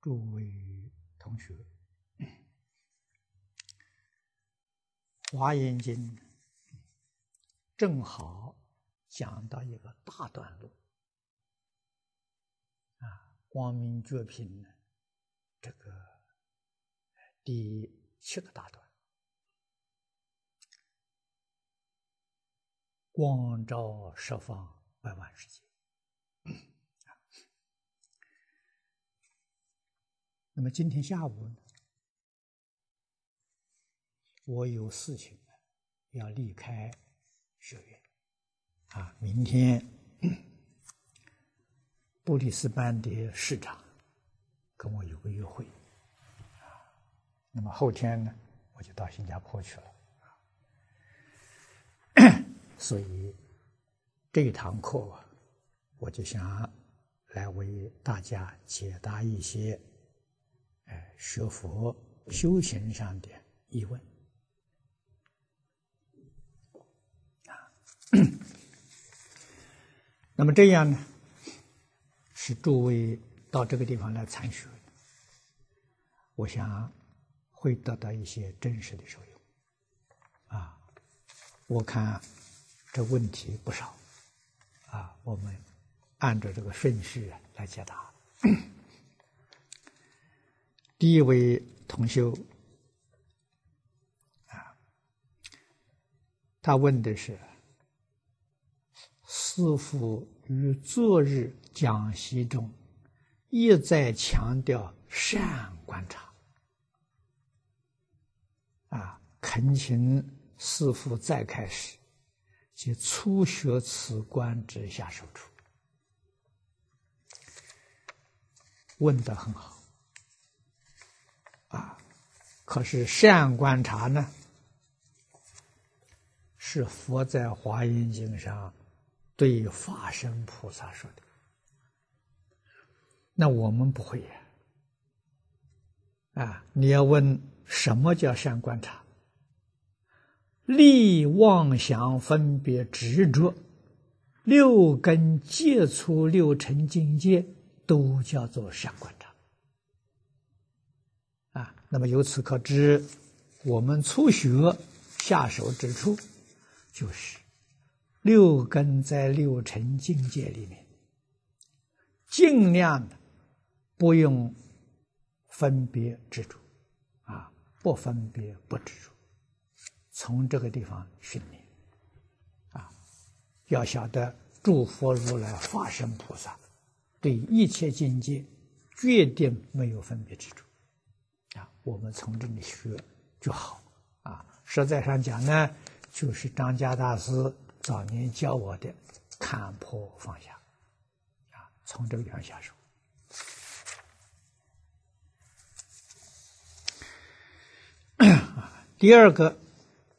诸位同学，《华严经》正好讲到一个大段落啊，光明觉品呢这个第七个大段，光照十方百万世界。那么今天下午呢，我有事情要离开学院啊。明天布里斯班的市长跟我有个约会啊。那么后天呢，我就到新加坡去了。所以这一堂课，我就想来为大家解答一些。学佛修行上的疑问啊，那么这样呢，是诸位到这个地方来参学，我想会得到一些真实的受用啊。我看这问题不少啊，我们按照这个顺序来解答。第一位同修啊，他问的是：师父于昨日讲习中一再强调善观察，啊，恳请师父再开始，即初学此观之下手处。问的很好。可是善观察呢，是佛在《华严经》上对法身菩萨说的。那我们不会呀。啊，你要问什么叫善观察？立妄想分别执着，六根接触六尘境界，都叫做善观察。啊，那么由此可知，我们初学下手之处，就是六根在六尘境界里面，尽量的不用分别执着，啊，不分别不执着，从这个地方训练，啊，要晓得诸佛如来化身菩萨，对一切境界决定没有分别执着。我们从这里学就好啊！实在上讲呢，就是张家大师早年教我的“看破放下”，啊，从这个地方下手。第二个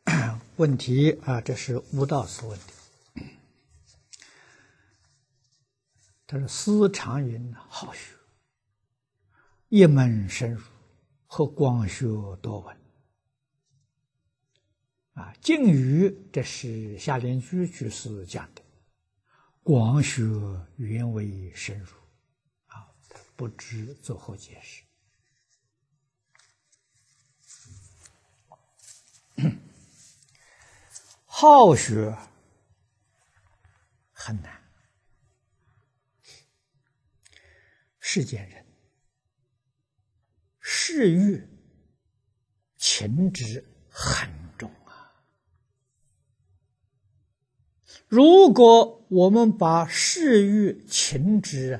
问题啊，这是吴道士问的，他说：“思常云好学，一门深入。”和光学多闻啊，敬语这是夏联句句是讲的，光学原为深入啊，不知作何解释？好学很难，世间人。嗜欲情执很重啊！如果我们把嗜欲情执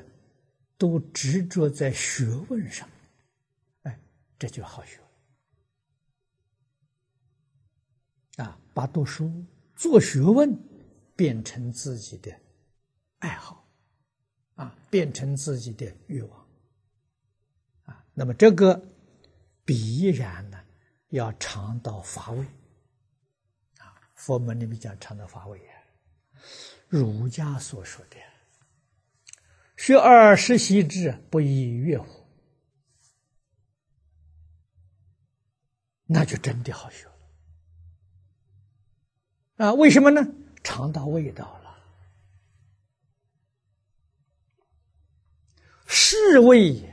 都执着在学问上，哎，这就好学啊！把读书、做学问变成自己的爱好啊，变成自己的欲望啊，那么这个。必然呢，要尝到乏味啊！佛门里面讲尝到乏味啊，儒家所说的“学而时习之，不亦乐乎”，那就真的好学了啊！为什么呢？尝到味道了，是味。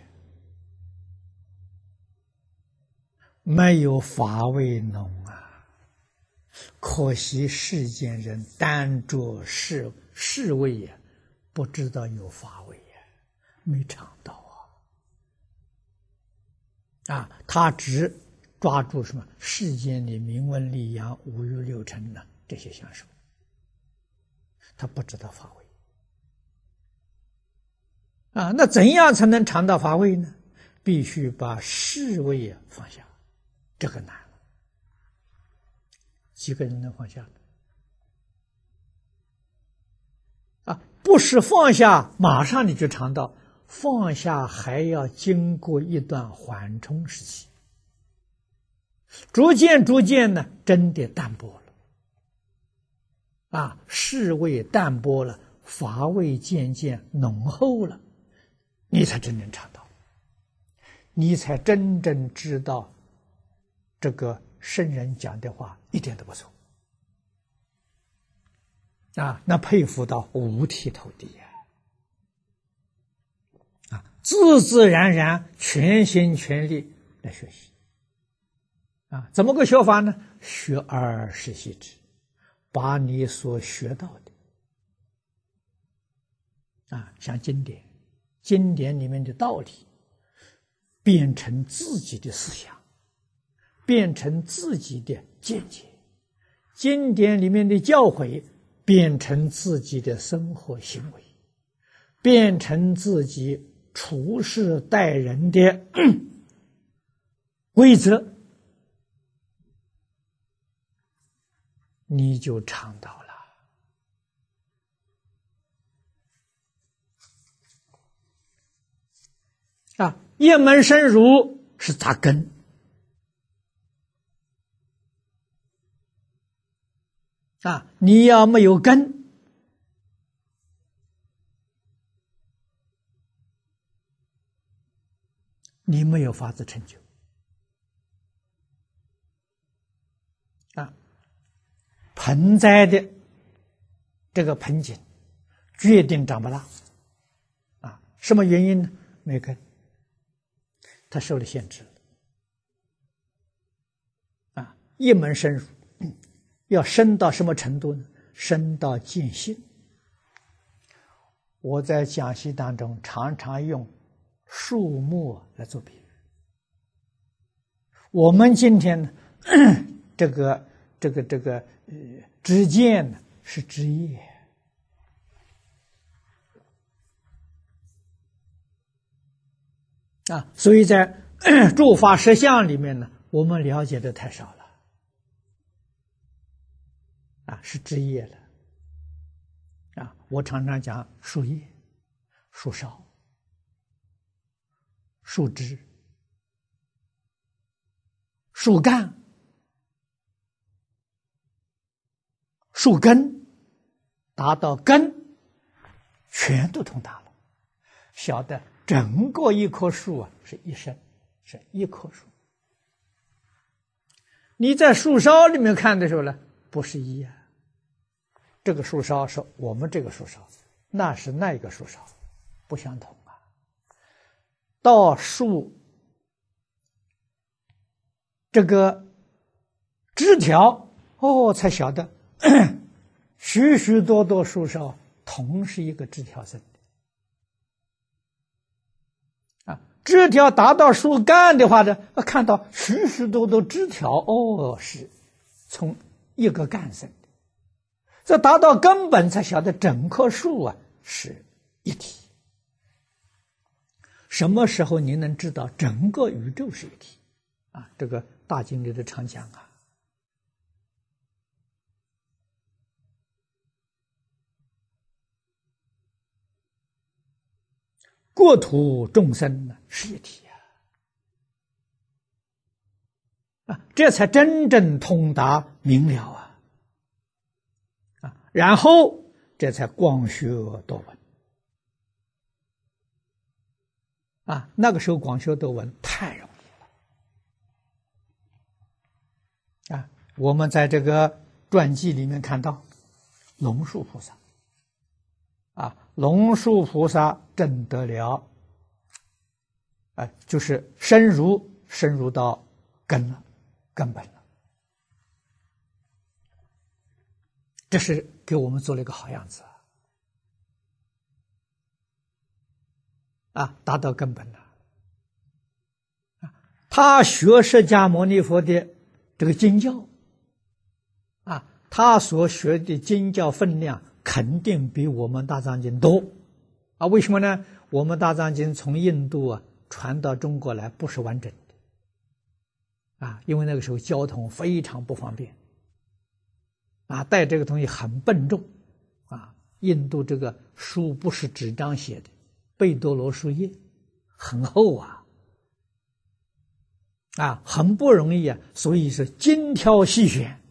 没有乏味浓啊！可惜世间人单着世世味呀，不知道有乏味呀，没尝到啊！啊，他只抓住什么世间的名闻利养、五欲六尘呢？这些享受，他不知道乏味啊！那怎样才能尝到乏味呢？必须把世味啊放下。这个难了，几个人能放下啊，不是放下，马上你就尝到；放下还要经过一段缓冲时期，逐渐逐渐呢，真的淡薄了。啊，世味淡薄了，乏味渐渐浓厚了，你才真正尝到，你才真正知道。这个圣人讲的话一点都不错啊！那佩服到五体投地呀！啊，自自然然、全心全力来学习啊！怎么个学法呢？学而时习之，把你所学到的啊，像经典、经典里面的道理，变成自己的思想。变成自己的见解，经典里面的教诲变成自己的生活行为，变成自己处事待人的 规则，你就尝到了啊！一门深入是扎根。啊！你要没有根，你没有法子成就。啊，盆栽的这个盆景决定长不大。啊，什么原因呢？没根，它受了限制。啊，一门深入。要深到什么程度呢？深到见性。我在讲习当中常常用树木来做比喻。我们今天，这个这个这个呃，知见呢是枝叶啊，所以在 诸法实相里面呢，我们了解的太少了。啊，是枝叶了。啊，我常常讲树叶、树梢、树枝、树干、树根，达到根，全都通达了。晓得整个一棵树啊，是一生，是一棵树。你在树梢里面看的时候呢，不是一样。这个树梢是我们这个树梢，那是那一个树梢，不相同啊。到树这个枝条哦，才晓得 许许多多树梢同是一个枝条生的啊。枝条达到树干的话呢，看到许许多多枝条哦，是从一个干生。这达到根本，才晓得整棵树啊是一体。什么时候您能知道整个宇宙是一体？啊，这个大经里的常讲啊，国土众生呢是一体啊，啊，这才真正通达明了啊。然后这才光学多闻啊！那个时候光学多闻太容易了啊！我们在这个传记里面看到龙树菩萨啊，龙树菩萨证得了，啊，就是深入深入到根了，根本了。这是给我们做了一个好样子啊，达到根本了。啊，他学释迦牟尼佛的这个经教，啊，他所学的经教分量肯定比我们大藏经多，啊，为什么呢？我们大藏经从印度啊传到中国来不是完整的，啊，因为那个时候交通非常不方便。啊，带这个东西很笨重，啊，印度这个书不是纸张写的，贝多罗树叶，很厚啊，啊，很不容易啊，所以是精挑细选，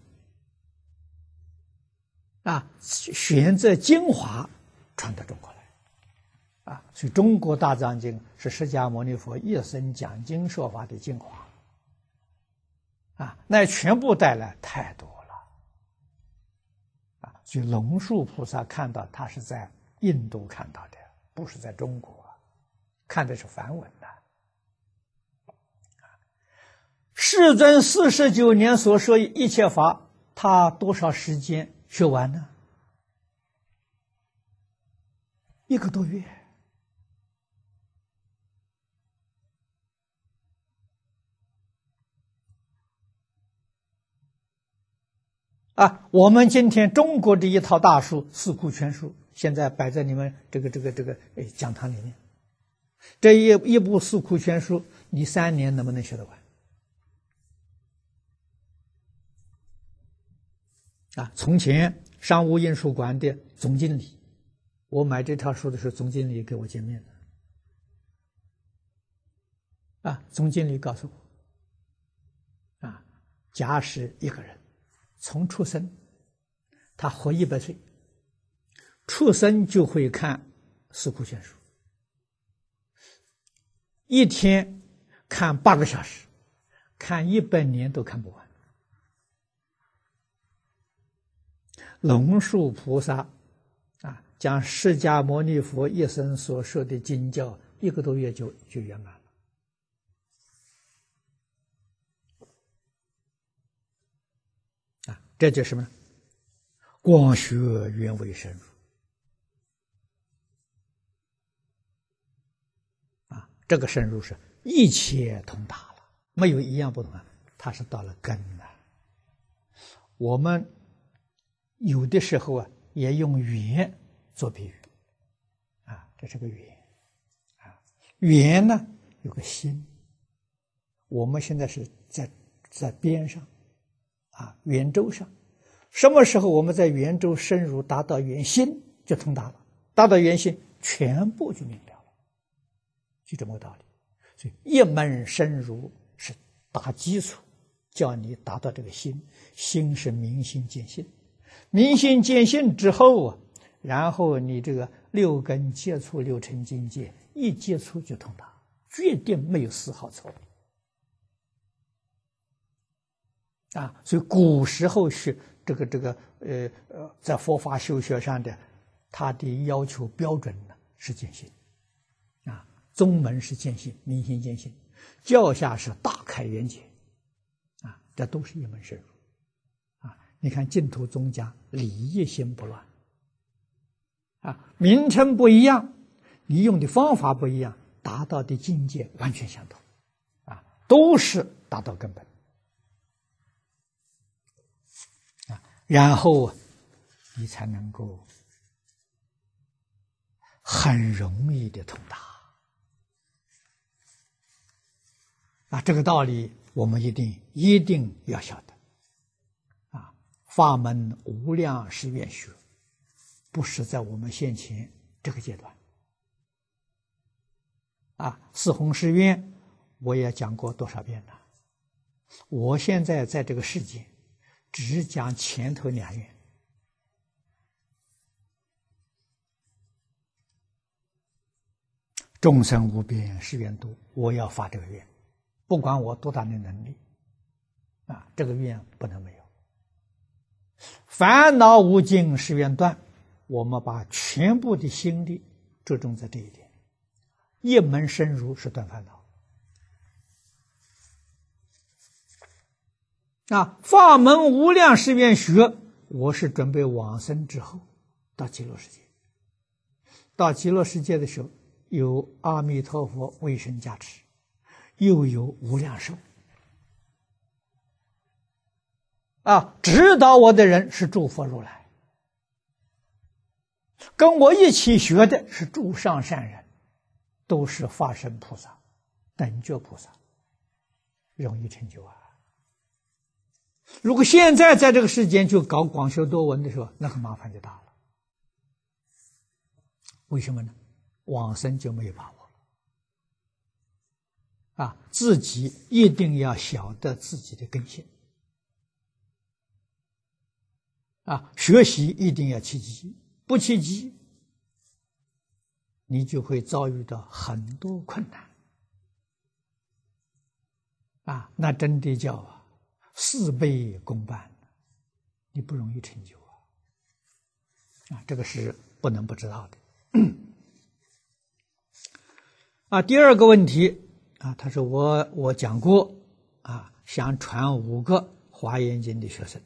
啊，选择精华传到中国来，啊，所以中国大藏经是释迦牟尼佛一生讲经说法的精华，啊，那全部带来太多。就龙树菩萨看到他是在印度看到的，不是在中国，看的是梵文的。世尊四十九年所说一切法，他多少时间学完呢？一个多月。啊，我们今天中国的一套大书《四库全书》，现在摆在你们这个这个这个诶讲堂里面。这一一部《四库全书》，你三年能不能学得完？啊，从前商务印书馆的总经理，我买这套书的时候，总经理给我见面了。啊，总经理告诉我，啊，假使一个人。从出生，他活一百岁，出生就会看《四库全书》，一天看八个小时，看一百年都看不完。龙树菩萨啊，将释迦牟尼佛一生所说的经教，一个多月就就圆满。这叫什么呢？光学原为深入啊！这个深入是一切通达了，没有一样不同啊！它是到了根了。我们有的时候啊，也用圆做比喻啊，这是个圆啊，圆呢有个心，我们现在是在在边上。啊，圆周上，什么时候我们在圆周深入达到圆心，就通达了。达到圆心，全部就明了了，就这么个道理。所以一门深入是打基础，叫你达到这个心。心是明心见性，明心见性之后啊，然后你这个六根接触六尘境界，一接触就通达，决定没有丝毫错误。啊，所以古时候是这个这个呃呃，在佛法修学上的，他的要求标准呢是见性，啊，宗门是见性，明心见性，教下是大开眼界，啊，这都是一门深入，啊，你看净土宗家礼义心不乱，啊，名称不一样，你用的方法不一样，达到的境界完全相同，啊，都是达到根本。然后，你才能够很容易的通达啊！这个道理我们一定一定要晓得啊！法门无量是愿学，不是在我们现前这个阶段啊！四弘誓愿我也讲过多少遍了？我现在在这个世界。只讲前头两愿，众生无边誓愿度，我要发这个愿，不管我多大的能力，啊，这个愿不能没有。烦恼无尽誓愿断，我们把全部的心力注重在这一点，一门深入是断烦恼。啊，法门无量誓愿学，我是准备往生之后到极乐世界。到极乐世界的时候，有阿弥陀佛为身加持，又有无量寿。啊，指导我的人是诸佛如来，跟我一起学的是诸上善人，都是法身菩萨、等觉菩萨，容易成就啊。如果现在在这个世间就搞广修多闻的时候，那个麻烦就大了。为什么呢？往生就没有把握啊！自己一定要晓得自己的根性啊！学习一定要契机，不契机，你就会遭遇到很多困难啊！那真的叫啊！事倍功半，你不容易成就啊！啊，这个是不能不知道的。啊，第二个问题啊，他说我我讲过啊，想传五个华严经的学生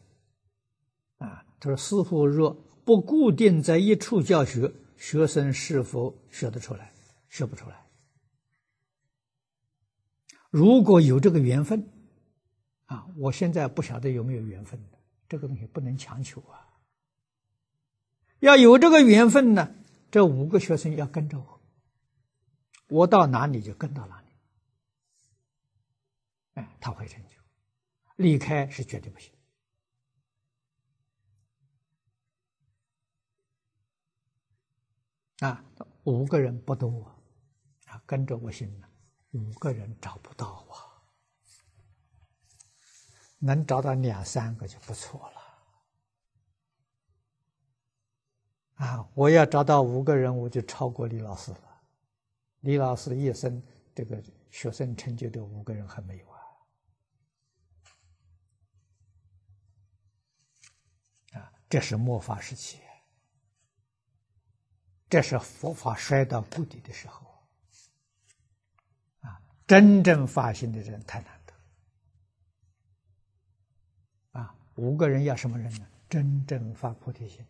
啊，他说师傅若不固定在一处教学，学生是否学得出来？学不出来。如果有这个缘分。啊，我现在不晓得有没有缘分的，这个东西不能强求啊。要有这个缘分呢，这五个学生要跟着我，我到哪里就跟到哪里。哎，他会成就，离开是绝对不行。啊，五个人不多啊，跟着我行了，五个人找不到啊。能找到两三个就不错了，啊！我要找到五个人，我就超过李老师了。李老师一生这个学生成就的五个人还没有啊！啊，这是末法时期，这是佛法衰到谷底的时候，啊！真正发心的人太难。五个人要什么人呢？真正发菩提心，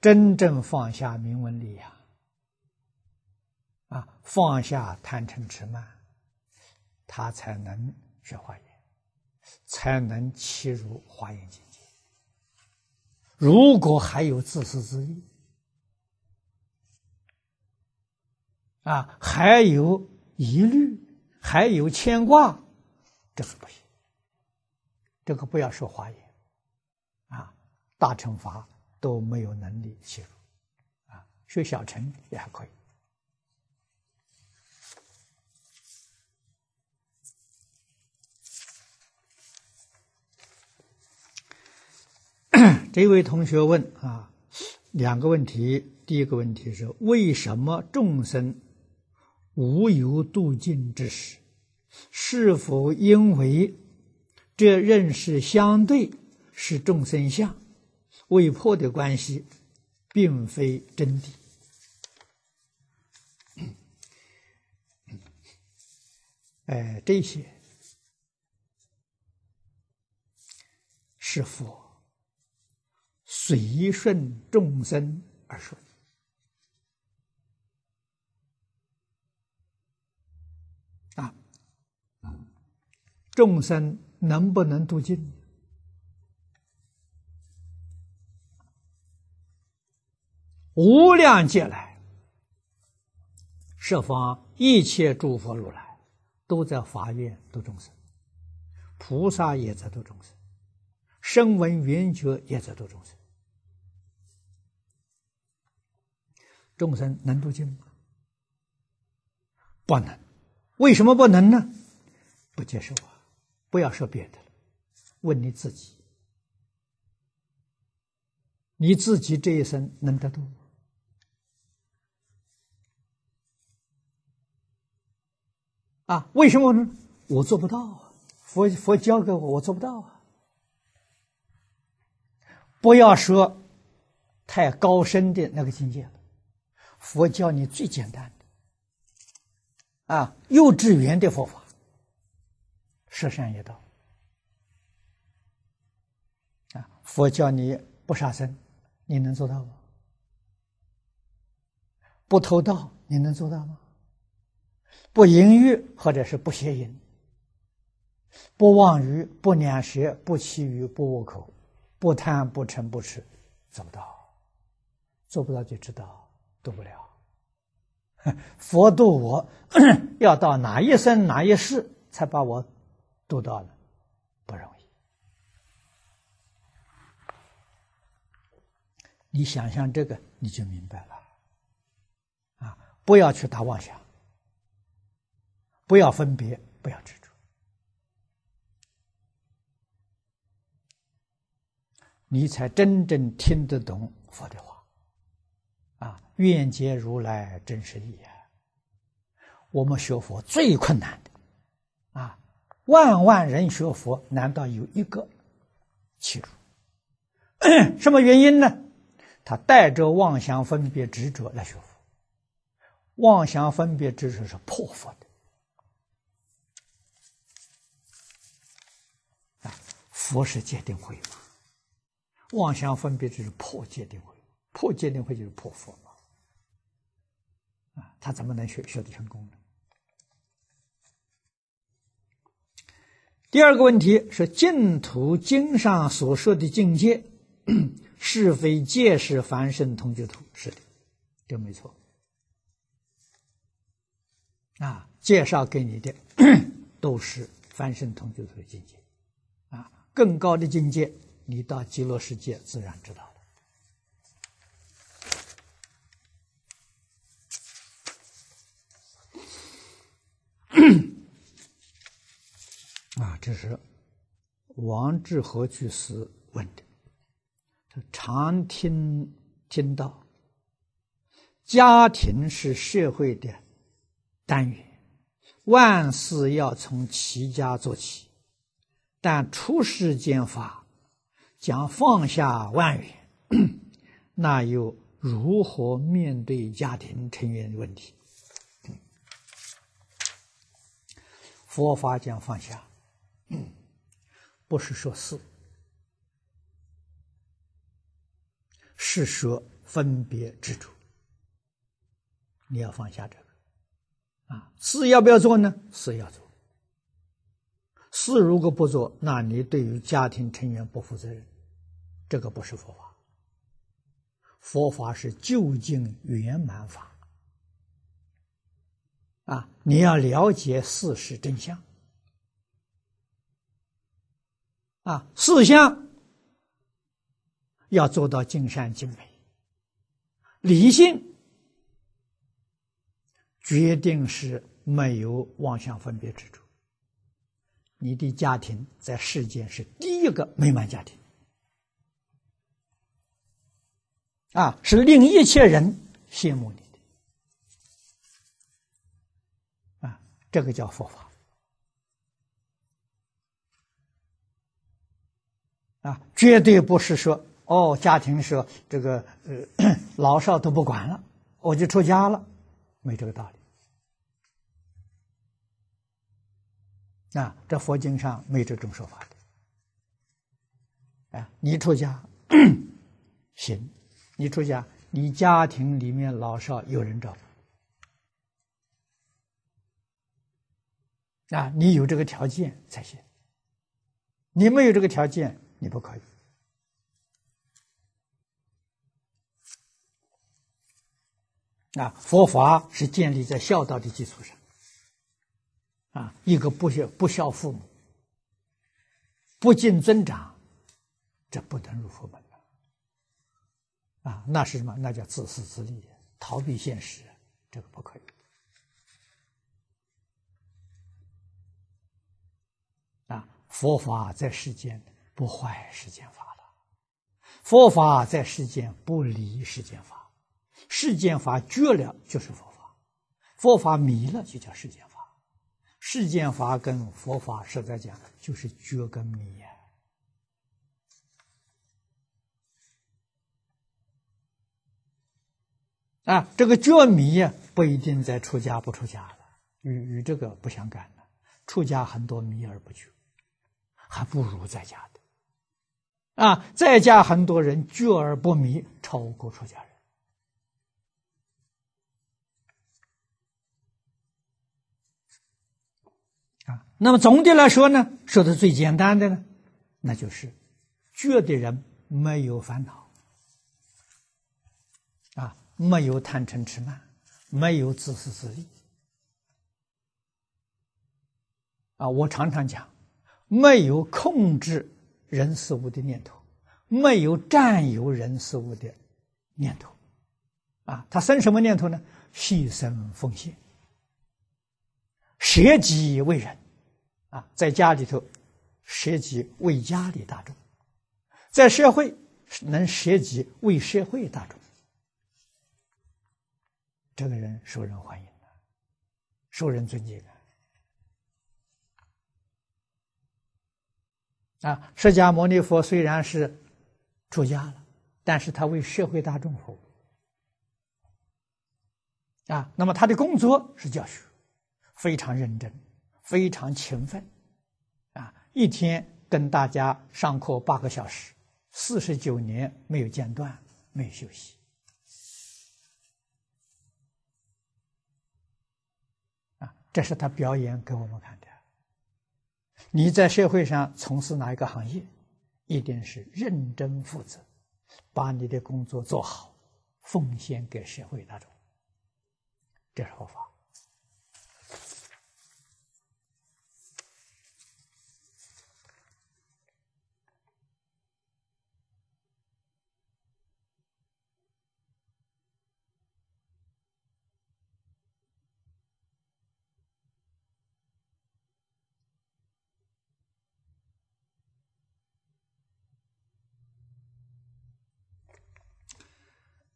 真正放下名闻利呀，啊，放下贪嗔痴慢，他才能学华严，才能契入华严境界。如果还有自私自利，啊，还有疑虑，还有牵挂，这个不行，这个不要说华严。大乘法都没有能力切入，啊，学小乘也还可以。这位同学问啊，两个问题。第一个问题是：为什么众生无有度尽之时？是否因为这认识相对是众生相？未破的关系，并非真谛。哎，这些是佛随顺众生而说啊。众生能不能度尽？无量劫来，设方一切诸佛如来，都在法院度众生；菩萨也在度众生，声闻缘觉也在度众生。众生能度尽吗？不能。为什么不能呢？不接受啊！不要说别的了，问你自己：你自己这一生能得度？啊，为什么呢？我做不到啊！佛佛教给我，我做不到啊！不要说太高深的那个境界了，佛教你最简单的啊，幼稚园的佛法，十善业道啊佛教你不杀生，你能做到吗？不偷盗，你能做到吗？不淫欲，或者是不邪淫，不妄语，不两舌，不绮语，不恶口，不贪，不嗔，不痴，做不到。做不到就知道度不了。佛度我 要到哪一生哪一世才把我度到呢？不容易。你想想这个，你就明白了。啊，不要去打妄想，不要分别，不要执着，你才真正听得懂佛的话。啊，愿解如来真实义啊！我们学佛最困难的，啊，万万人学佛，难道有一个弃入？什么原因呢？他带着妄想分别执着来学佛，妄想分别执着是破佛的。佛是界定慧嘛，妄想分别就是破界定慧。破戒定慧就是破佛嘛，啊，他怎么能学学得成功呢？第二个问题是净土经上所说的境界，是非界是凡圣同居土？是的，这没错。啊，介绍给你的 都是凡圣同居土的境界，更高的境界，你到极乐世界自然知道。啊，这是王志和居士问的。他常听听到，家庭是社会的单元，万事要从齐家做起。但出世间法将放下万缘，那又如何面对家庭成员的问题？佛法讲放下。不是说是，是说分别执着。你要放下这个，啊，事要不要做呢？事要做。事如果不做，那你对于家庭成员不负责任，这个不是佛法。佛法是究竟圆满法，啊，你要了解事实真相。啊，四项要做到尽善尽美，理性决定是没有妄想分别之处。你的家庭在世间是第一个美满家庭，啊，是令一切人羡慕你的，啊，这个叫佛法。啊，绝对不是说哦，家庭说这个呃 老少都不管了，我就出家了，没这个道理。啊，这佛经上没这种说法的。啊，你出家 行，你出家，你家庭里面老少有人照顾，啊，你有这个条件才行。你没有这个条件。你不可以啊！佛法是建立在孝道的基础上啊！一个不孝不孝父母、不敬尊长，这不能入佛门啊！那是什么？那叫自私自利，逃避现实，这个不可以啊！佛法在世间。不坏世间法了，佛法在世间不离世间法，世间法绝了就是佛法，佛法迷了就叫世间法，世间法跟佛法实在讲就是觉跟迷呀。啊，这个觉迷呀不一定在出家不出家了，与与这个不相干的，出家很多迷而不觉，还不如在家的。啊，在家很多人觉而不迷，超过出家人。那么总的来说呢，说的最简单的呢，那就是觉的人没有烦恼，啊，没有贪嗔痴慢，没有自私自利。啊，我常常讲，没有控制人事物的念头，没有占有人事物的念头，啊，他生什么念头呢？牺牲奉献，舍己为人，啊，在家里头涉及为家里大众，在社会能涉及为社会大众，这个人受人欢迎，受人尊敬的。啊，释迦牟尼佛虽然是出家了，但是他为社会大众服务。啊，那么他的工作是教学，非常认真，非常勤奋，啊，一天跟大家上课八个小时，四十九年没有间断，没有休息。啊，这是他表演给我们看的。你在社会上从事哪一个行业，一定是认真负责，把你的工作做好，奉献给社会大众，这是佛法。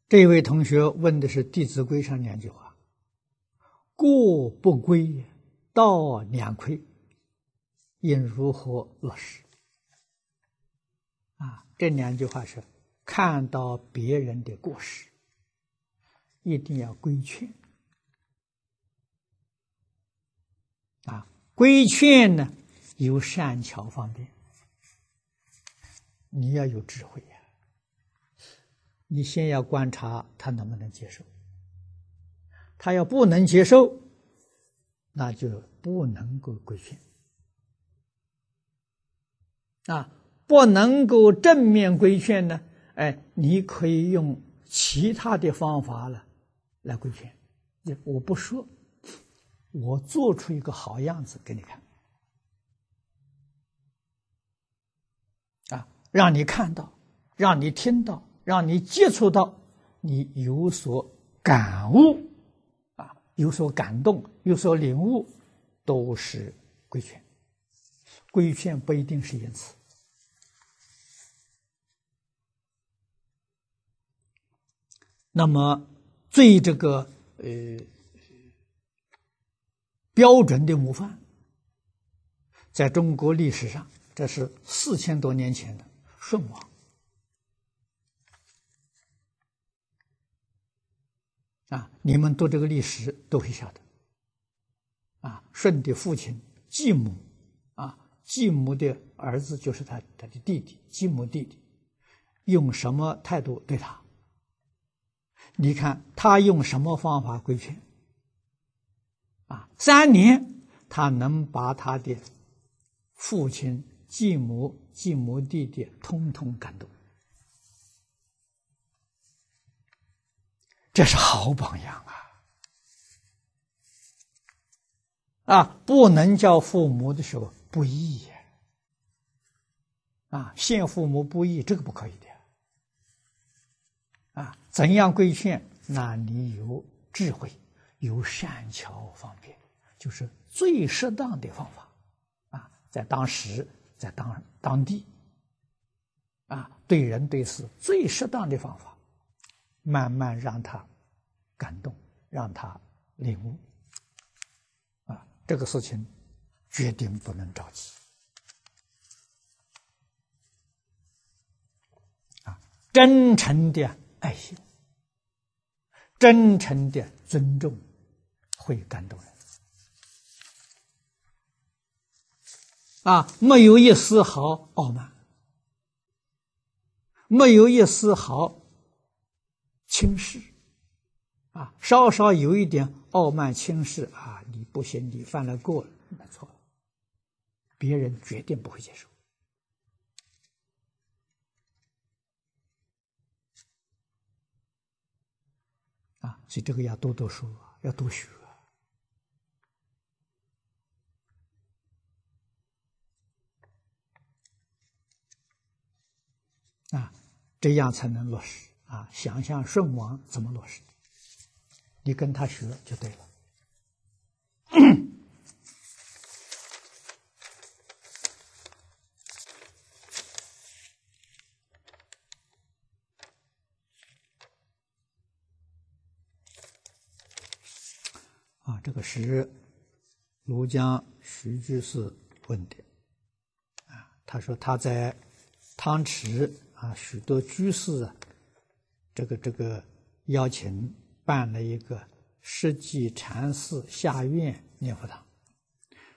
这位同学问的是《弟子规》上两句话：“过不归，道两亏，应如何落实？”啊，这两句话是看到别人的过失，一定要规劝。啊，规劝呢，有善巧方便，你要有智慧呀。你先要观察他能不能接受，他要不能接受，那就不能够规劝啊，不能够正面规劝呢。哎，你可以用其他的方法了来规劝。我不说，我做出一个好样子给你看啊，让你看到，让你听到。让你接触到，你有所感悟，啊，有所感动，有所领悟，都是规劝。规劝不一定是言辞。那么，最这个呃标准的模范，在中国历史上，这是四千多年前的舜王。啊，你们读这个历史都会晓得。啊，舜的父亲继母，啊，继母的儿子就是他他的弟弟，继母弟弟，用什么态度对他？你看他用什么方法规劝？啊，三年他能把他的父亲、继母、继母弟弟通通感动。这是好榜样啊！啊，不能叫父母的时候不义啊，陷父母不义，这个不可以的啊！怎样规劝？那你有智慧，有善巧方便，就是最适当的方法啊，在当时，在当当地啊，对人对事最适当的方法。慢慢让他感动，让他领悟，啊，这个事情决定不能着急，啊，真诚的爱心，真诚的尊重，会感动人，啊，没有一丝毫傲慢，没有一丝毫轻视，啊，稍稍有一点傲慢轻视啊，你不行，你犯了过了，那错，别人绝对不会接受。啊，所以这个要多读书，要多学。啊，这样才能落实啊！想想顺王怎么落实，你跟他学就对了。啊，这个是庐江徐居士问的。啊，他说他在汤池。啊，许多居士啊，这个这个邀请办了一个世纪禅寺下院念佛堂，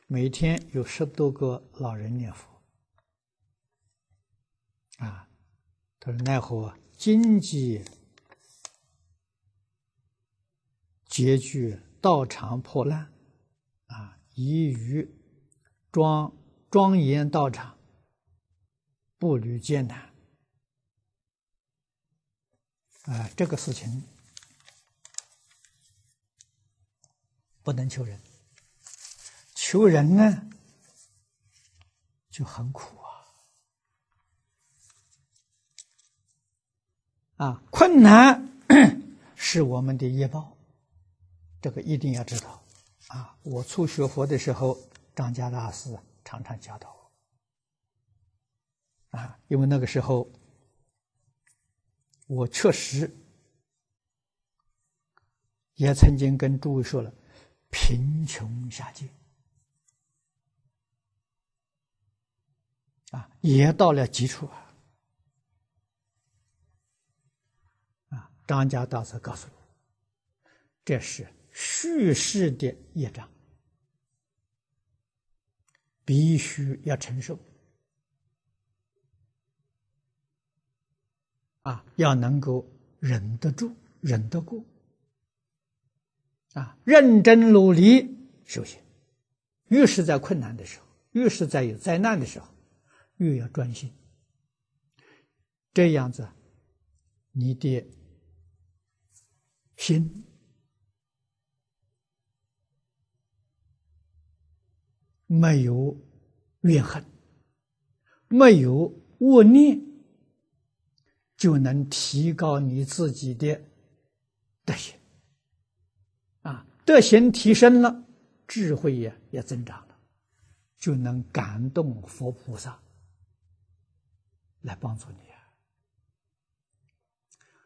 每天有十多个老人念佛。啊，他说奈何经济拮据，道场破烂，啊，宜于庄庄严道场，步履艰难。啊，这个事情不能求人，求人呢就很苦啊！啊，困难 是我们的业报，这个一定要知道。啊，我初学佛的时候，张家大师常常教导我，啊，因为那个时候。我确实也曾经跟诸位说了，贫穷下贱啊，也到了极处啊！啊，张家大师告诉我，这是叙事的业障，必须要承受。啊，要能够忍得住，忍得过，啊，认真努力修行。越是在困难的时候，越是在有灾难的时候，越要专心。这样子，你的心没有怨恨，没有恶念。就能提高你自己的德行，啊，德行提升了，智慧也也增长了，就能感动佛菩萨来帮助你啊。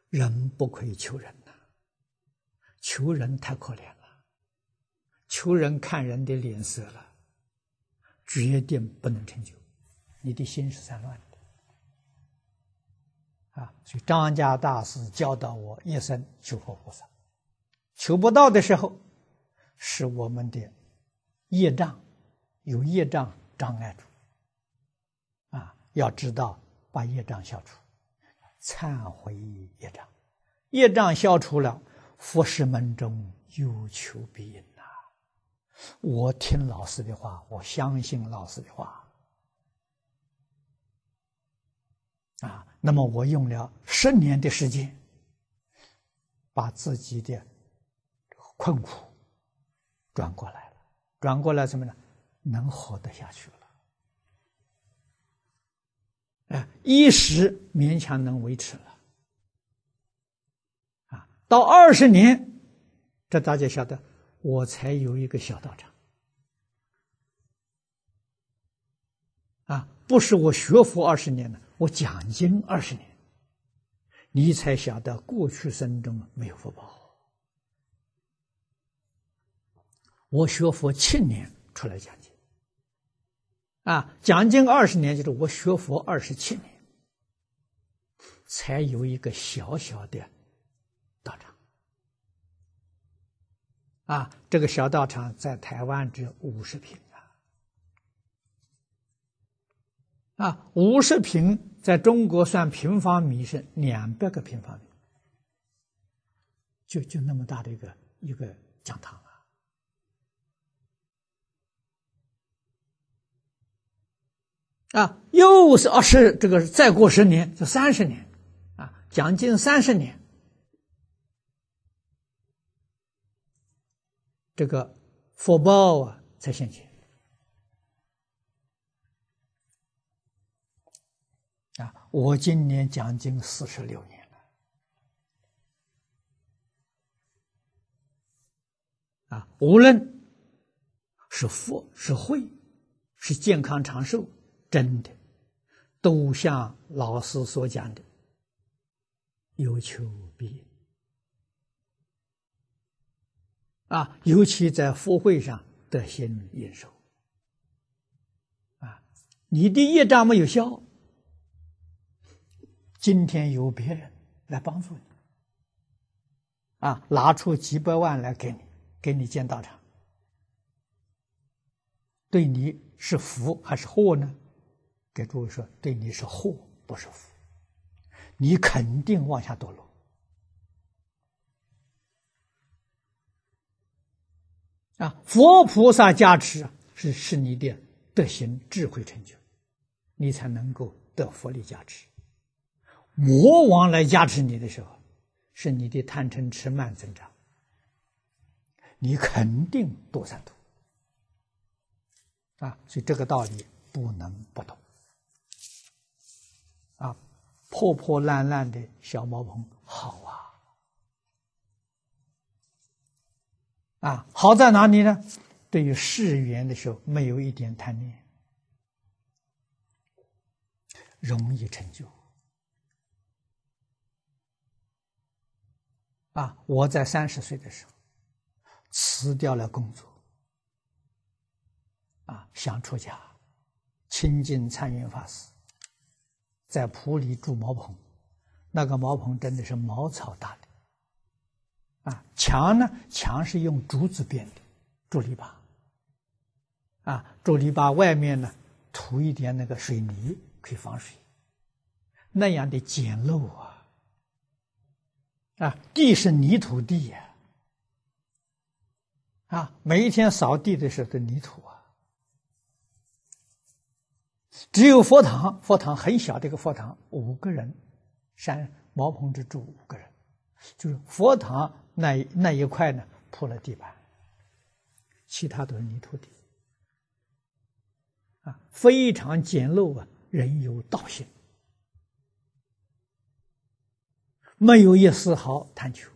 人不可以求人呐，求人太可怜了，求人看人的脸色了，决定不能成就，你的心是散乱的。啊，所以张家大师教导我一生求佛菩萨，求不到的时候，是我们的业障有业障障碍住。啊，要知道把业障消除，忏悔业障，业障消除了，佛事门中有求必应呐。我听老师的话，我相信老师的话。啊，那么我用了十年的时间，把自己的困苦转过来了，转过来什么呢？能活得下去了。哎，一时勉强能维持了，啊，到二十年，这大家晓得，我才有一个小道场。啊，不是我学佛二十年了。我讲经二十年，你才晓得过去生中没有福报。我学佛七年出来讲经，啊，讲经二十年就是我学佛二十七年，才有一个小小的道场。啊，这个小道场在台湾只有五十平啊，五十平。在中国算平方米是两百个平方米，就就那么大的一个一个讲堂啊！啊，又是二十，这个再过十年就三十年，啊，将近三十年，这个福报啊才现前。我今年将近四十六年了，啊，无论是福是慧，是健康长寿，真的都像老师所讲的，有求必应啊，尤其在福慧上得心应手啊，你的业障没有消。今天有别人来帮助你，啊，拿出几百万来给你，给你建道场，对你是福还是祸呢？给诸位说，对你是祸，不是福，你肯定往下堕落。啊，佛菩萨加持是是你的德行智慧成就，你才能够得佛力加持。魔王来加持你的时候，是你的贪嗔痴慢增长，你肯定多三途啊！所以这个道理不能不懂啊！破破烂烂的小茅棚好啊啊！好在哪里呢？对于世缘的时候，没有一点贪念，容易成就。啊！我在三十岁的时候辞掉了工作，啊，想出家，亲近参云法师，在普里住茅棚，那个茅棚真的是茅草搭的，啊，墙呢，墙是用竹子编的，竹篱笆，啊，竹篱笆外面呢涂一点那个水泥，可以防水，那样的简陋啊。啊，地是泥土地呀！啊，每一天扫地的时候都泥土啊。只有佛堂，佛堂很小的一个佛堂，五个人，山茅棚之住五个人，就是佛堂那那一块呢铺了地板，其他都是泥土地。啊，非常简陋啊，人有道心。没有一丝毫贪求，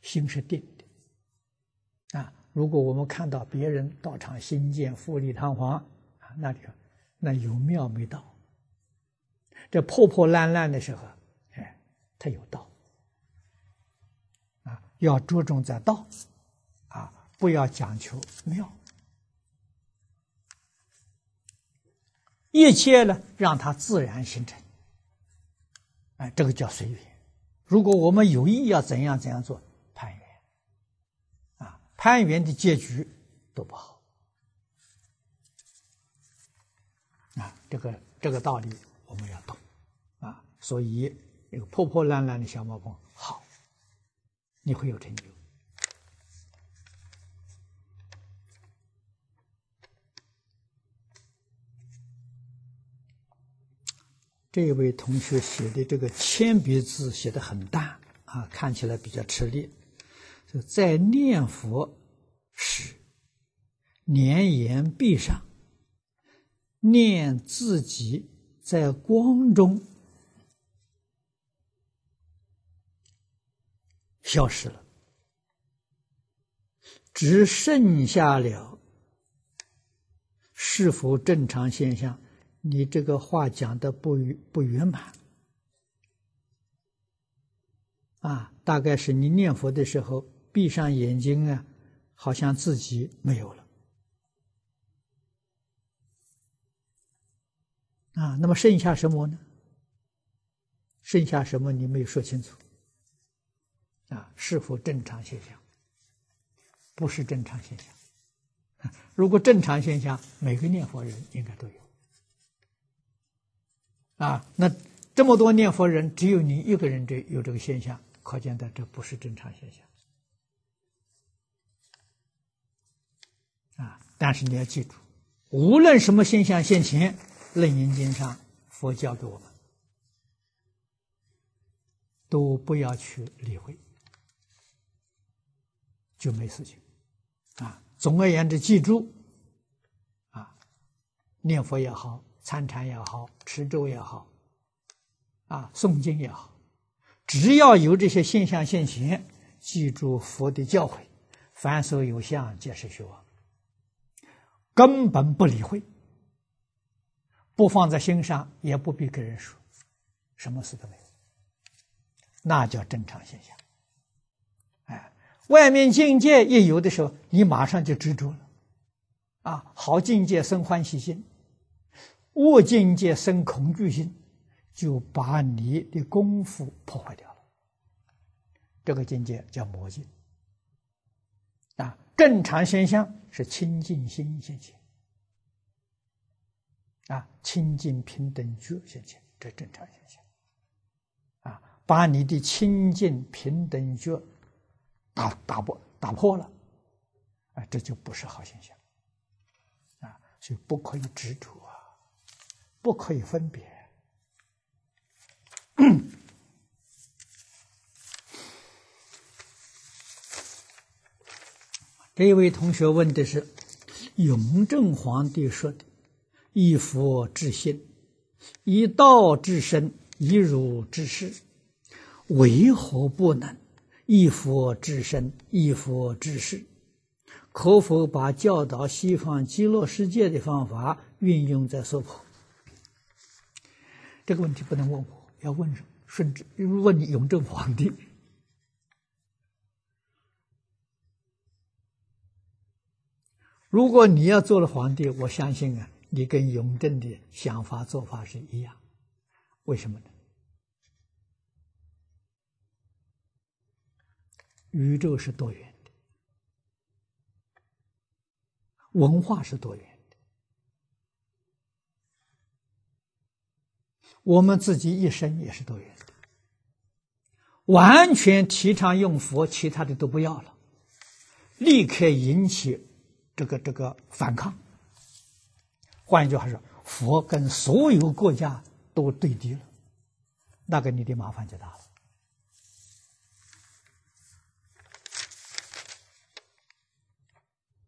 心是定的。啊，如果我们看到别人道场新建富丽堂皇啊，那里那有庙没道。这破破烂烂的时候，哎，他有道。啊，要着重在道，啊，不要讲求庙。一切呢，让它自然形成。哎，这个叫随缘。如果我们有意要怎样怎样做，攀援，啊，攀援的结局都不好，啊，这个这个道理我们要懂，啊，所以那个破破烂烂的小茅棚好，你会有成就。这位同学写的这个铅笔字写的很淡啊，看起来比较吃力。就在念佛时，连言闭上，念自己在光中消失了，只剩下了是否正常现象？你这个话讲的不不圆满啊！大概是你念佛的时候闭上眼睛啊，好像自己没有了啊。那么剩下什么呢？剩下什么？你没有说清楚啊？是否正常现象？不是正常现象。如果正常现象，每个念佛人应该都有。啊，那这么多念佛人，只有你一个人这有这个现象，可见的这不是正常现象。啊，但是你要记住，无论什么现象现前，《楞严经》上佛教给我们，都不要去理会，就没事情。啊，总而言之，记住，啊，念佛也好，参禅也好，持咒也好，啊，诵经也好，只要有这些现象现行，记住佛的教诲：凡所有相，皆是虚妄。根本不理会，不放在心上，也不必跟人说，什么事都没有，那叫正常现象。哎，外面境界一有的时候，你马上就执着了，啊，好境界生欢喜心，恶境界生恐惧心，就把你的功夫破坏掉了。这个境界叫魔境。啊，正常现象是清净心现前，啊，清净平等觉现前，这正常现象。啊，把你的清净平等觉打打破打破了，啊，这就不是好现象。啊，所以不可以执着，不可以分别。这位同学问的是：雍正皇帝说的“一佛之心，一道之身，一儒之事，为何不能一佛之身，一佛之事？可否把教导西方极乐世界的方法运用在娑婆？”这个问题不能问我，要问顺治，问永正皇帝。如果你要做了皇帝，我相信啊，你跟雍正的想法做法是一样。为什么呢？宇宙是多元的，文化是多元的，我们自己一生也是多元的。完全提倡用佛，其他的都不要了，立刻引起。这个这个反抗，换一句话说，佛跟所有国家都对敌了，那个你的麻烦就大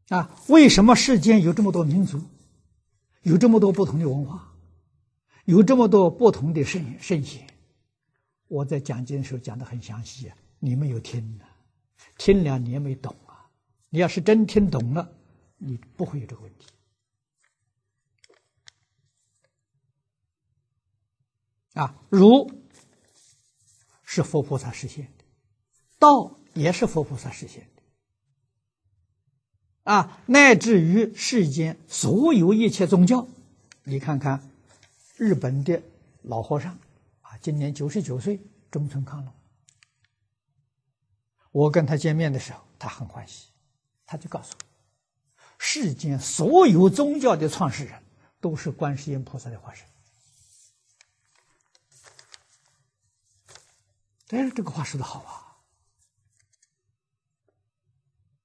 了。啊，为什么世间有这么多民族，有这么多不同的文化，有这么多不同的圣圣贤？我在讲经的时候讲的很详细啊，你们有听呢？听两年没懂啊？你要是真听懂了。你不会有这个问题啊！如是佛菩萨实现的，道也是佛菩萨实现的啊！乃至于世间所有一切宗教，你看看日本的老和尚啊，今年九十九岁，中村康隆。我跟他见面的时候，他很欢喜，他就告诉我。世间所有宗教的创始人都是观世音菩萨的化身。哎，这个话说的好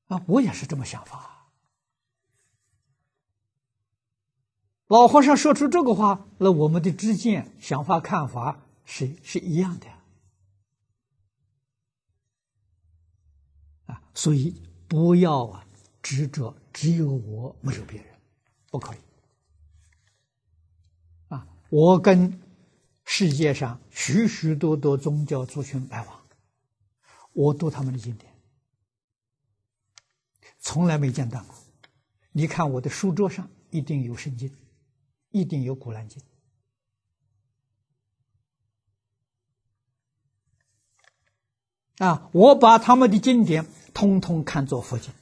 啊！啊，我也是这么想法。老和尚说出这个话，那我们的知见、想法、看法是是一样的啊。所以不要啊执着。只有我，没有别人，不可以。啊，我跟世界上许许多多宗教族群来往，我读他们的经典，从来没间断过。你看我的书桌上一定有圣经，一定有古兰经。啊，我把他们的经典通通看作佛经。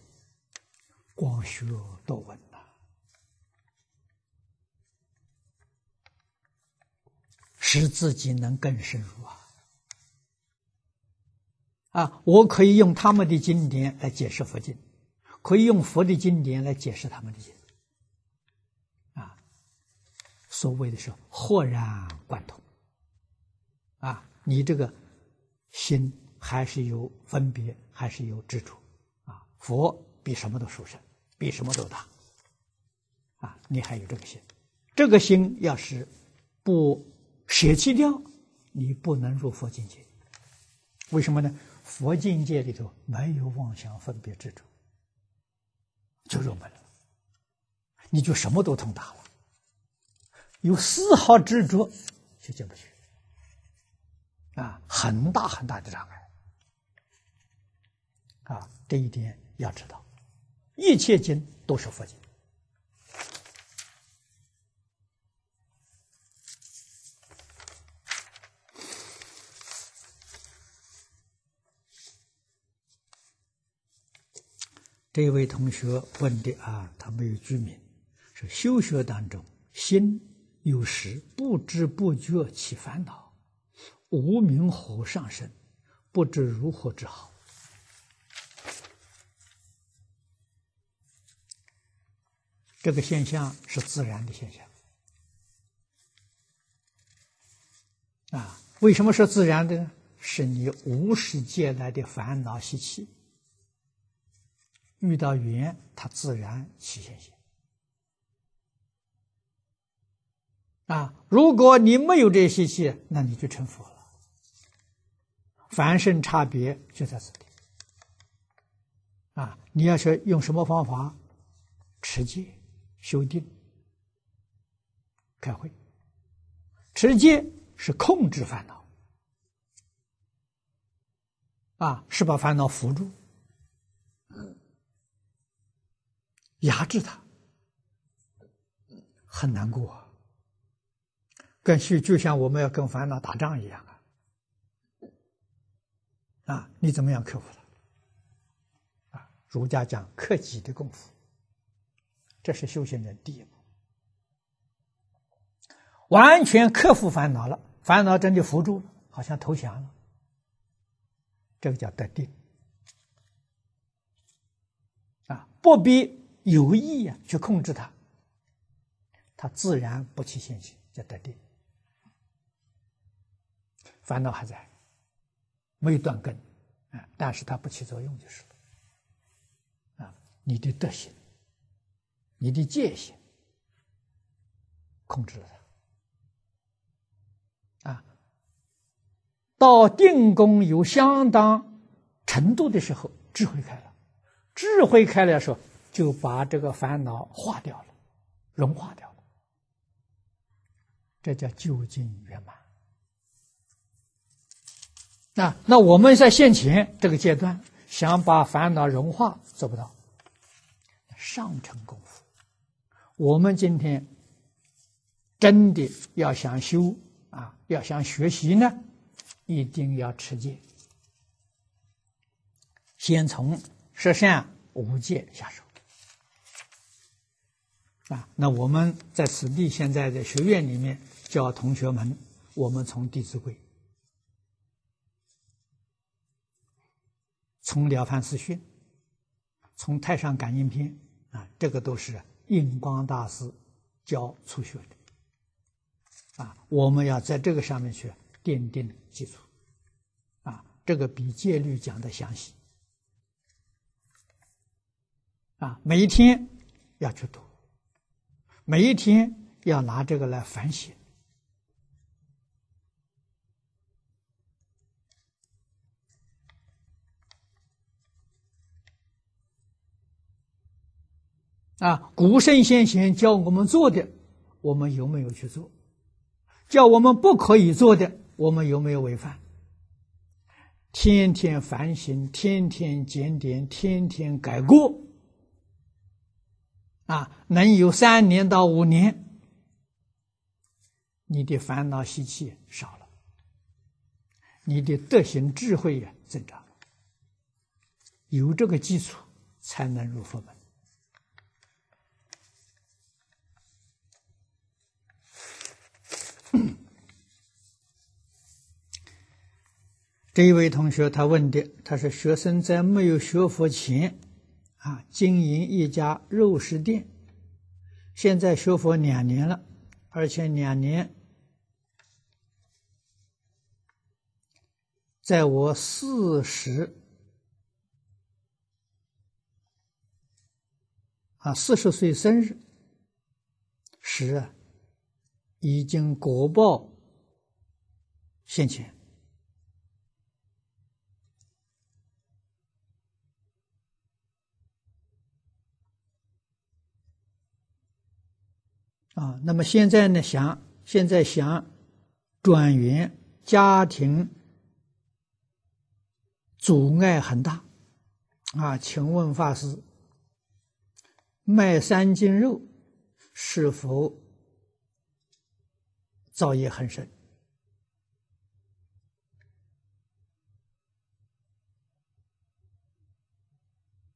光学多闻呐，使自己能更深入啊！啊，我可以用他们的经典来解释佛经，可以用佛的经典来解释他们的经啊。所谓的是豁然贯通。啊，你这个心还是有分别，还是有执着，啊，佛比什么都殊胜，比什么都大，啊，你还有这个心，这个心要是不舍弃掉，你不能入佛境界。为什么呢？佛境界里头没有妄想分别执着，就入门了，你就什么都通达了。有丝毫执着，就进不去。啊，很大很大的障碍，啊，这一点要知道，一切经都是佛经。这位同学问的啊，他没有居民，是修学当中心有时不知不觉起烦恼。无名火上升，不知如何是好。这个现象是自然的现象啊？为什么是自然的呢？是你无始劫来的烦恼习气，遇到缘，它自然起现行啊。如果你没有这些习气，那你就成佛了。凡圣差别就在此地啊！你要是用什么方法持戒、修定、开会？持戒是控制烦恼啊，是把烦恼扶住、压制它，很难过。跟就就像我们要跟烦恼打仗一样。啊，啊你怎么样克服它？啊，儒家讲克己的功夫，这是修行人第一步。完全克服烦恼了，烦恼真的扶住了，好像投降了，这个叫得定。啊，不必有意啊去控制它，它自然不起现行，叫得定。烦恼还在。没有断根，啊，但是它不起作用就是了，啊，你的德行，你的戒行，控制了它，啊，到定功有相当程度的时候，智慧开了，智慧开了时候，就把这个烦恼化掉了，融化掉了，这叫究竟圆满。那那我们在现前这个阶段，想把烦恼融化做不到，上乘功夫。我们今天真的要想修啊，要想学习呢，一定要持戒，先从十善五戒下手。啊，那我们在此地现在的学院里面教同学们，我们从《弟子规》。从《了凡四训》，从《太上感应篇》啊，这个都是印光大师教初学的啊。我们要在这个上面去奠定基础啊。这个比戒律讲的详细啊。每一天要去读，每一天要拿这个来反省。啊，古圣先贤教我们做的，我们有没有去做？叫我们不可以做的，我们有没有违反？天天反省，天天检点，天天改过。啊，能有三年到五年，你的烦恼习气少了，你的德行智慧也增长了。有这个基础，才能入佛门。这一位同学他问的，他是学生在没有学佛前，啊，经营一家肉食店，现在学佛两年了，而且两年，在我四十啊四十岁生日时啊，已经国报现前。啊，那么现在呢？想现在想转缘，家庭阻碍很大啊，请问法师，卖三斤肉是否造业很深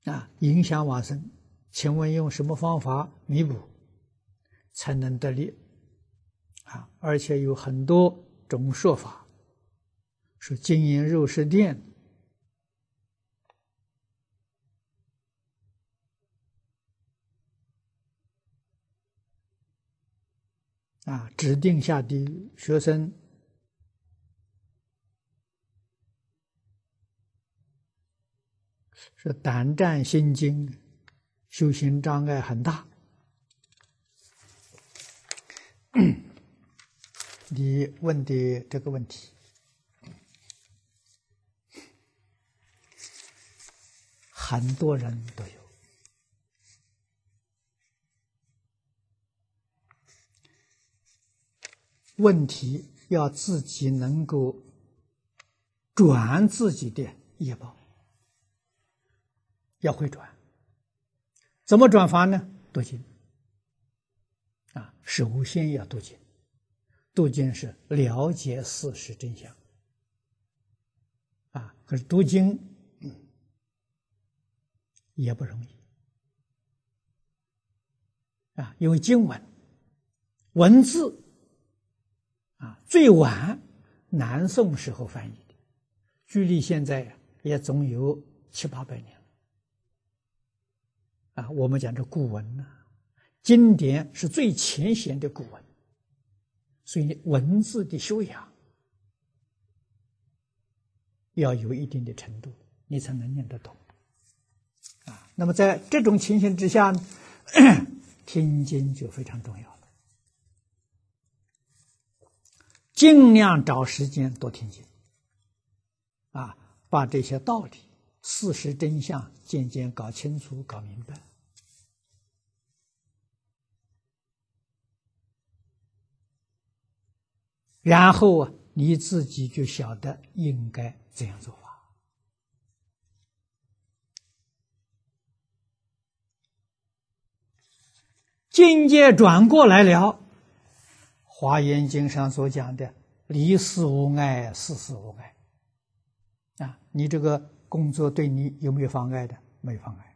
啊？影响往生？请问用什么方法弥补？才能得利啊！而且有很多种说法，说经营肉食店啊，指定下地狱学生是胆战心惊，修行障碍很大。你问的这个问题，很多人都有问题，要自己能够转自己的业报，要会转。怎么转发呢？多经啊，首先要读经。读经是了解事实真相，啊，可是读经也不容易，啊，因为经文文字啊，最晚南宋时候翻译的，距离现在也总有七八百年了，啊，我们讲这古文呢，经典是最浅显的古文。所以文字的修养要有一定的程度，你才能念得懂啊。那么在这种情形之下，听经就非常重要了，尽量找时间多听经啊，把这些道理、事实真相渐渐搞清楚、搞明白。然后啊，你自己就晓得应该怎样做法。境界转过来了，《华严经》上所讲的“离世无碍，世事无碍”，啊，你这个工作对你有没有妨碍的？没妨碍。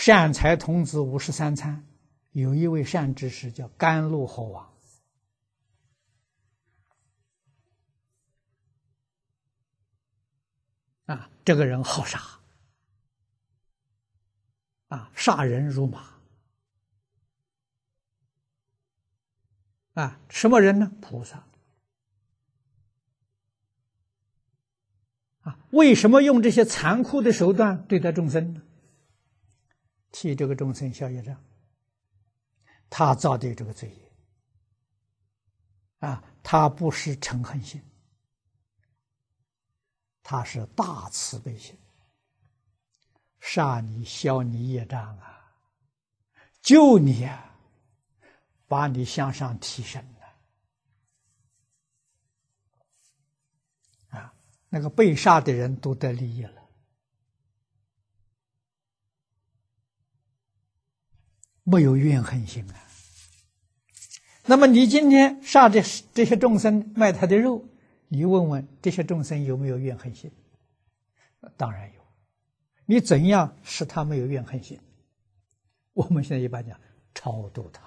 善财童子五十三参，有一位善知识叫甘露猴王，啊，这个人好杀，啊，杀人如麻，啊，什么人呢？菩萨，啊，为什么用这些残酷的手段对待众生呢？替这个众生消业障，他造的这个罪业。啊，他不是嗔恨心，他是大慈悲心，杀你消你业障啊，救你啊，把你向上提升啊，那个被杀的人都得利益了。没有怨恨心啊。那么你今天杀这这些众生卖他的肉你问问这些众生有没有怨恨心？当然有。你怎样使他没有怨恨心？我们现在一般讲超度他。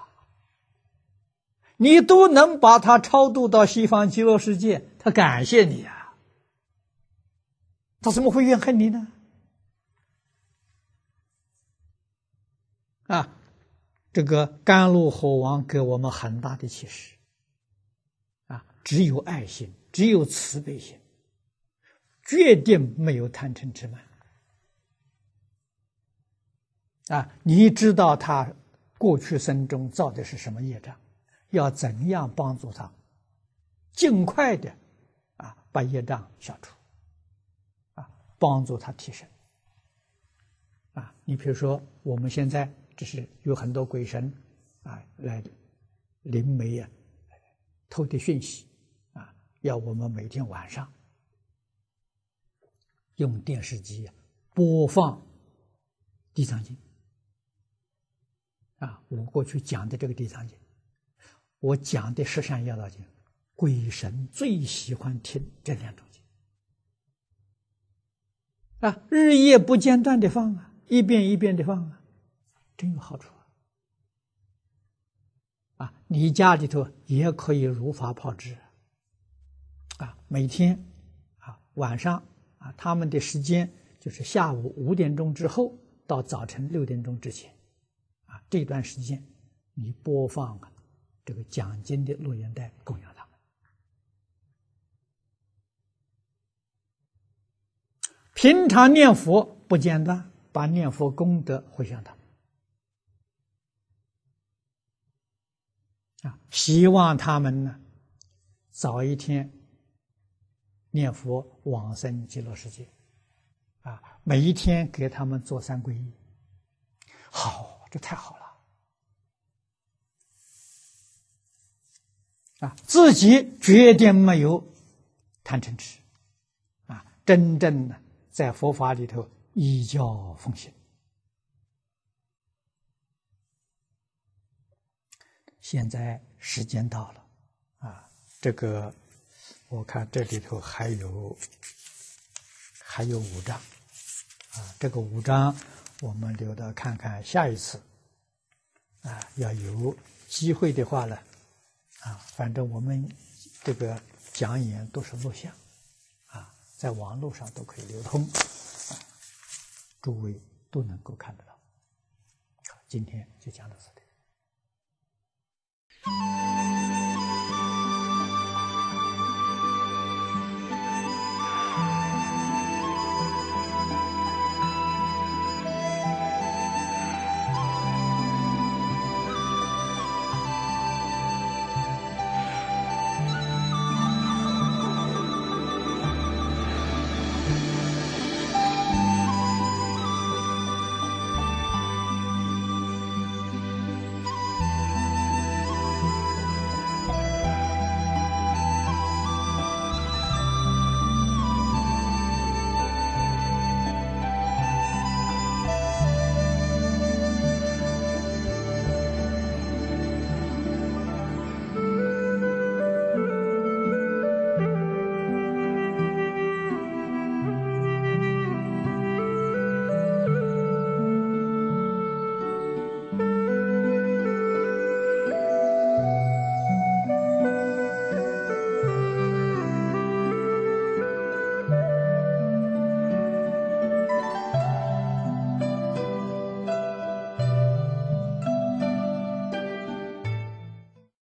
你都能把他超度到西方极乐世界他感谢你啊。他怎么会怨恨你呢？啊这个甘露火王给我们很大的启示。啊，只有爱心，只有慈悲心，决定没有贪嗔痴慢。啊，你知道他过去生中造的是什么业障，要怎样帮助他，尽快的啊把业障消除，啊帮助他提升。啊，你比如说我们现在这是有很多鬼神啊来灵媒呀，偷的讯息啊，要我们每天晚上用电视机播放《地藏经》。啊，我过去讲的这个地藏经，我讲的十善业道经，鬼神最喜欢听这两种经，啊，日夜不间断的放啊，一遍一遍的放啊，真有好处啊！啊，你家里头也可以如法炮制，啊，每天啊晚上啊，他们的时间就是下午五点钟之后到早晨六点钟之前啊。这段时间，你播放啊这个讲经的录音带供养他们。平常念佛不间断，把念佛功德回向他们。啊，希望他们呢早一天念佛往生极乐世界。啊，每一天给他们做三皈依。好，这太好了。啊，自己决定没有贪嗔痴，啊，真正的在佛法里头依教奉行。现在时间到了，啊，这个我看这里头还有还有五章，啊，这个五章我们留到看看下一次，啊，要有机会的话呢。啊，反正我们这个讲演都是录像，啊，在网络上都可以流通，啊，诸位都能够看得到。好，今天就讲到此。Música